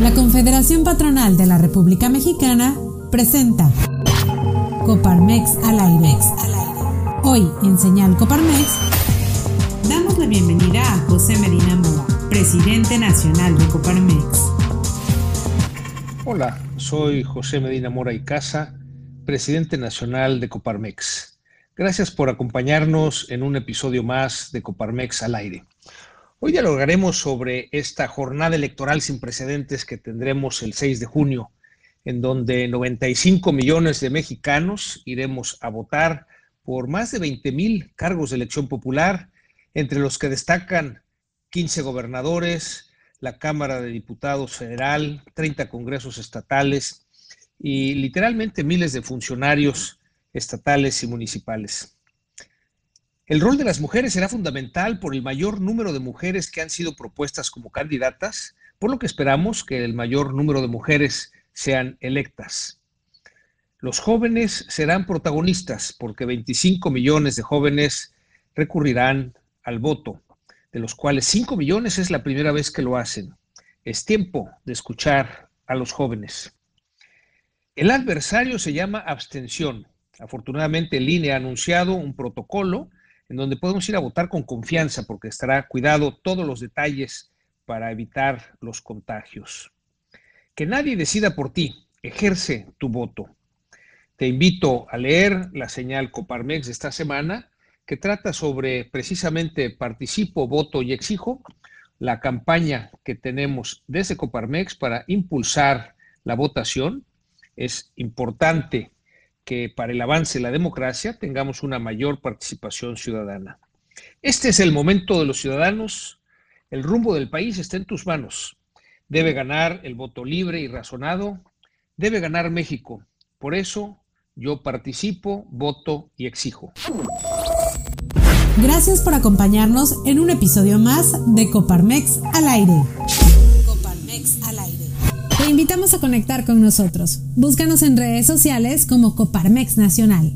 La Confederación Patronal de la República Mexicana presenta Coparmex al aire. Hoy en Señal Coparmex damos la bienvenida a José Medina Mora, presidente nacional de Coparmex. Hola, soy José Medina Mora y Casa, presidente nacional de Coparmex. Gracias por acompañarnos en un episodio más de Coparmex al aire. Hoy dialogaremos sobre esta jornada electoral sin precedentes que tendremos el 6 de junio, en donde 95 millones de mexicanos iremos a votar por más de 20 mil cargos de elección popular, entre los que destacan 15 gobernadores, la Cámara de Diputados Federal, 30 congresos estatales y literalmente miles de funcionarios estatales y municipales. El rol de las mujeres será fundamental por el mayor número de mujeres que han sido propuestas como candidatas, por lo que esperamos que el mayor número de mujeres sean electas. Los jóvenes serán protagonistas porque 25 millones de jóvenes recurrirán al voto, de los cuales 5 millones es la primera vez que lo hacen. Es tiempo de escuchar a los jóvenes. El adversario se llama abstención. Afortunadamente el INE ha anunciado un protocolo en donde podemos ir a votar con confianza porque estará cuidado todos los detalles para evitar los contagios. Que nadie decida por ti, ejerce tu voto. Te invito a leer la señal Coparmex de esta semana que trata sobre precisamente participo, voto y exijo, la campaña que tenemos desde Coparmex para impulsar la votación. Es importante que para el avance de la democracia tengamos una mayor participación ciudadana. Este es el momento de los ciudadanos. El rumbo del país está en tus manos. Debe ganar el voto libre y razonado. Debe ganar México. Por eso yo participo, voto y exijo. Gracias por acompañarnos en un episodio más de Coparmex al aire. Coparmex al aire. Te invitamos a conectar con nosotros. Búscanos en redes sociales como Coparmex Nacional.